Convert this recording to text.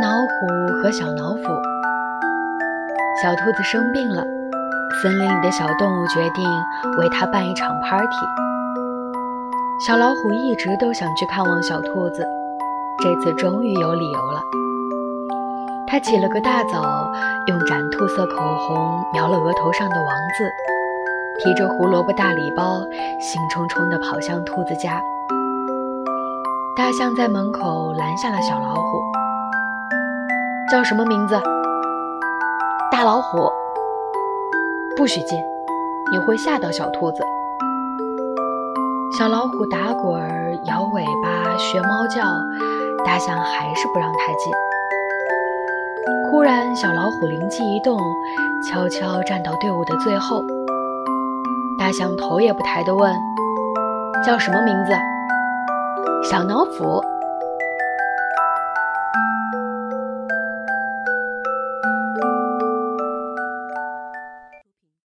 老虎和小老虎。小兔子生病了，森林里的小动物决定为它办一场 party。小老虎一直都想去看望小兔子，这次终于有理由了。它起了个大早，用展兔色口红描了额头上的王字，提着胡萝卜大礼包，兴冲冲地跑向兔子家。大象在门口拦下了小老虎：“叫什么名字？”“大老虎。”“不许进，你会吓到小兔子。”小老虎打滚儿、摇尾巴、学猫叫，大象还是不让它进。忽然，小老虎灵机一动，悄悄站到队伍的最后。大象头也不抬地问：“叫什么名字？”小老虎。